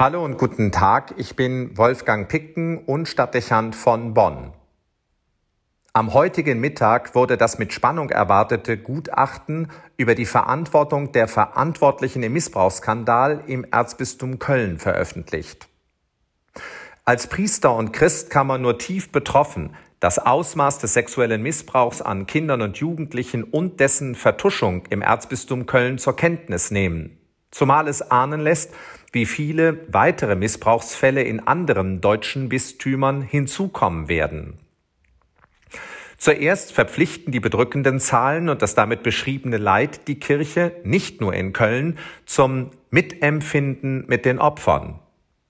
Hallo und guten Tag, ich bin Wolfgang Picken und Stadtdechant von Bonn. Am heutigen Mittag wurde das mit Spannung erwartete Gutachten über die Verantwortung der Verantwortlichen im Missbrauchsskandal im Erzbistum Köln veröffentlicht. Als Priester und Christ kann man nur tief betroffen das Ausmaß des sexuellen Missbrauchs an Kindern und Jugendlichen und dessen Vertuschung im Erzbistum Köln zur Kenntnis nehmen. Zumal es ahnen lässt, wie viele weitere Missbrauchsfälle in anderen deutschen Bistümern hinzukommen werden. Zuerst verpflichten die bedrückenden Zahlen und das damit beschriebene Leid die Kirche nicht nur in Köln zum Mitempfinden mit den Opfern.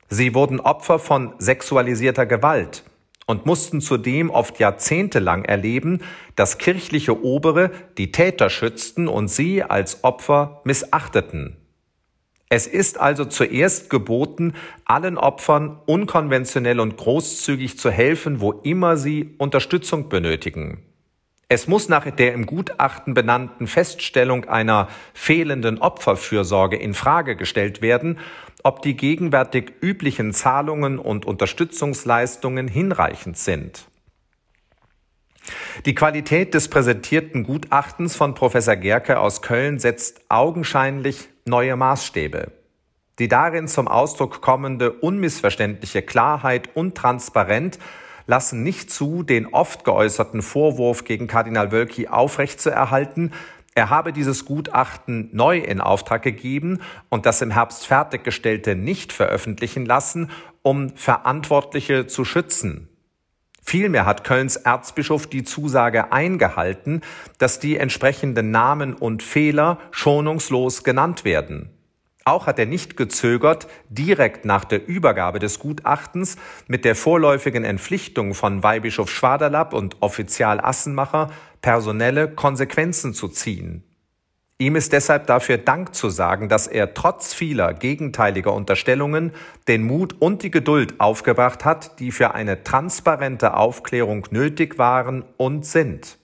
Sie wurden Opfer von sexualisierter Gewalt und mussten zudem oft jahrzehntelang erleben, dass kirchliche Obere die Täter schützten und sie als Opfer missachteten. Es ist also zuerst geboten, allen Opfern unkonventionell und großzügig zu helfen, wo immer sie Unterstützung benötigen. Es muss nach der im Gutachten benannten Feststellung einer fehlenden Opferfürsorge in Frage gestellt werden, ob die gegenwärtig üblichen Zahlungen und Unterstützungsleistungen hinreichend sind. Die Qualität des präsentierten Gutachtens von Professor Gerke aus Köln setzt augenscheinlich neue Maßstäbe. Die darin zum Ausdruck kommende unmissverständliche Klarheit und Transparenz lassen nicht zu, den oft geäußerten Vorwurf gegen Kardinal Wölki aufrechtzuerhalten, er habe dieses Gutachten neu in Auftrag gegeben und das im Herbst fertiggestellte nicht veröffentlichen lassen, um Verantwortliche zu schützen. Vielmehr hat Kölns Erzbischof die Zusage eingehalten, dass die entsprechenden Namen und Fehler schonungslos genannt werden. Auch hat er nicht gezögert, direkt nach der Übergabe des Gutachtens mit der vorläufigen Entpflichtung von Weihbischof Schwaderlapp und Offizial Assenmacher personelle Konsequenzen zu ziehen. Ihm ist deshalb dafür Dank zu sagen, dass er trotz vieler gegenteiliger Unterstellungen den Mut und die Geduld aufgebracht hat, die für eine transparente Aufklärung nötig waren und sind.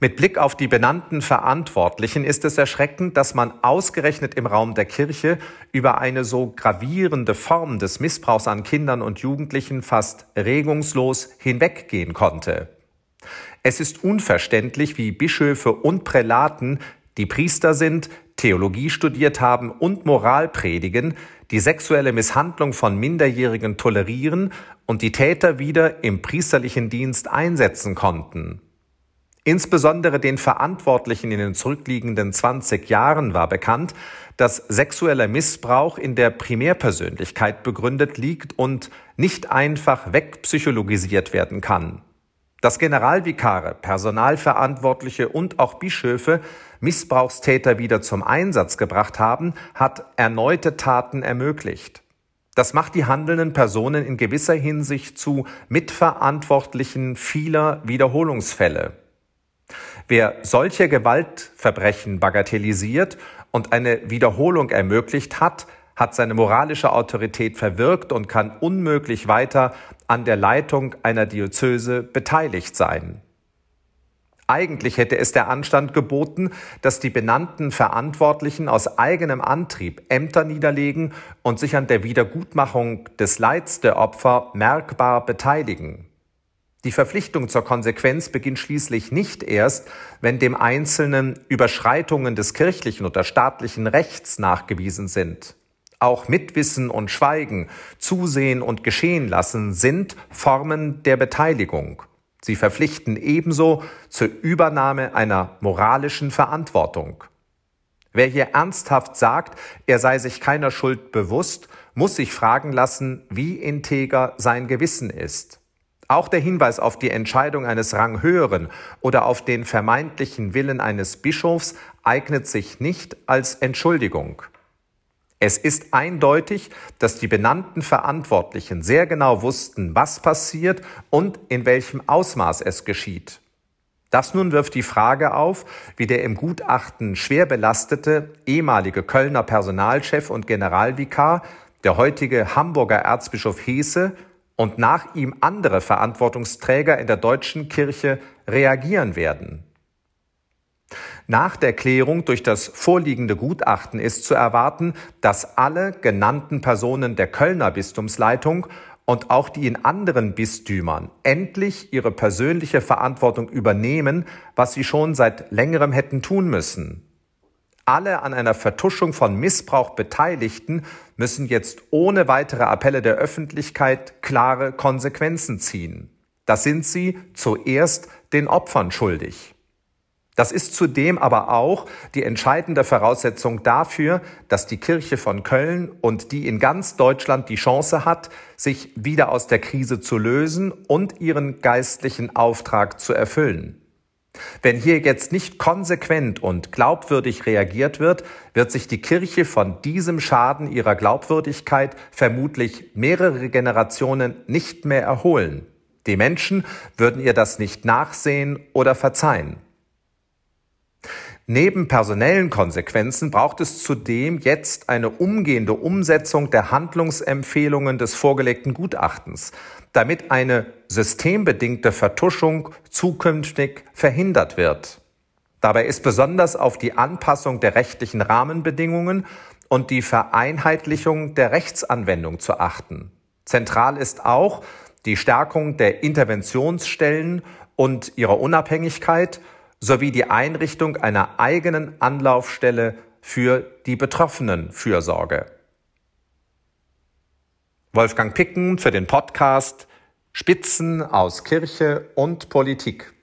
Mit Blick auf die benannten Verantwortlichen ist es erschreckend, dass man ausgerechnet im Raum der Kirche über eine so gravierende Form des Missbrauchs an Kindern und Jugendlichen fast regungslos hinweggehen konnte. Es ist unverständlich, wie Bischöfe und Prälaten, die Priester sind, Theologie studiert haben und Moral predigen, die sexuelle Misshandlung von Minderjährigen tolerieren und die Täter wieder im priesterlichen Dienst einsetzen konnten. Insbesondere den Verantwortlichen in den zurückliegenden 20 Jahren war bekannt, dass sexueller Missbrauch in der Primärpersönlichkeit begründet liegt und nicht einfach wegpsychologisiert werden kann. Dass Generalvikare, Personalverantwortliche und auch Bischöfe Missbrauchstäter wieder zum Einsatz gebracht haben, hat erneute Taten ermöglicht. Das macht die handelnden Personen in gewisser Hinsicht zu Mitverantwortlichen vieler Wiederholungsfälle. Wer solche Gewaltverbrechen bagatellisiert und eine Wiederholung ermöglicht hat, hat seine moralische Autorität verwirkt und kann unmöglich weiter an der Leitung einer Diözese beteiligt sein. Eigentlich hätte es der Anstand geboten, dass die benannten Verantwortlichen aus eigenem Antrieb Ämter niederlegen und sich an der Wiedergutmachung des Leids der Opfer merkbar beteiligen. Die Verpflichtung zur Konsequenz beginnt schließlich nicht erst, wenn dem Einzelnen Überschreitungen des kirchlichen oder staatlichen Rechts nachgewiesen sind. Auch Mitwissen und Schweigen, Zusehen und Geschehen lassen sind Formen der Beteiligung. Sie verpflichten ebenso zur Übernahme einer moralischen Verantwortung. Wer hier ernsthaft sagt, er sei sich keiner Schuld bewusst, muss sich fragen lassen, wie integer sein Gewissen ist. Auch der Hinweis auf die Entscheidung eines Ranghöheren oder auf den vermeintlichen Willen eines Bischofs eignet sich nicht als Entschuldigung. Es ist eindeutig, dass die benannten Verantwortlichen sehr genau wussten, was passiert und in welchem Ausmaß es geschieht. Das nun wirft die Frage auf, wie der im Gutachten schwer belastete ehemalige Kölner Personalchef und Generalvikar, der heutige Hamburger Erzbischof Hese und nach ihm andere Verantwortungsträger in der deutschen Kirche reagieren werden. Nach der Klärung durch das vorliegende Gutachten ist zu erwarten, dass alle genannten Personen der Kölner Bistumsleitung und auch die in anderen Bistümern endlich ihre persönliche Verantwortung übernehmen, was sie schon seit längerem hätten tun müssen. Alle an einer Vertuschung von Missbrauch Beteiligten müssen jetzt ohne weitere Appelle der Öffentlichkeit klare Konsequenzen ziehen. Das sind sie zuerst den Opfern schuldig. Das ist zudem aber auch die entscheidende Voraussetzung dafür, dass die Kirche von Köln und die in ganz Deutschland die Chance hat, sich wieder aus der Krise zu lösen und ihren geistlichen Auftrag zu erfüllen. Wenn hier jetzt nicht konsequent und glaubwürdig reagiert wird, wird sich die Kirche von diesem Schaden ihrer Glaubwürdigkeit vermutlich mehrere Generationen nicht mehr erholen. Die Menschen würden ihr das nicht nachsehen oder verzeihen. Neben personellen Konsequenzen braucht es zudem jetzt eine umgehende Umsetzung der Handlungsempfehlungen des vorgelegten Gutachtens, damit eine systembedingte Vertuschung zukünftig verhindert wird. Dabei ist besonders auf die Anpassung der rechtlichen Rahmenbedingungen und die Vereinheitlichung der Rechtsanwendung zu achten. Zentral ist auch die Stärkung der Interventionsstellen und ihrer Unabhängigkeit sowie die Einrichtung einer eigenen Anlaufstelle für die betroffenen Fürsorge. Wolfgang Picken für den Podcast Spitzen aus Kirche und Politik.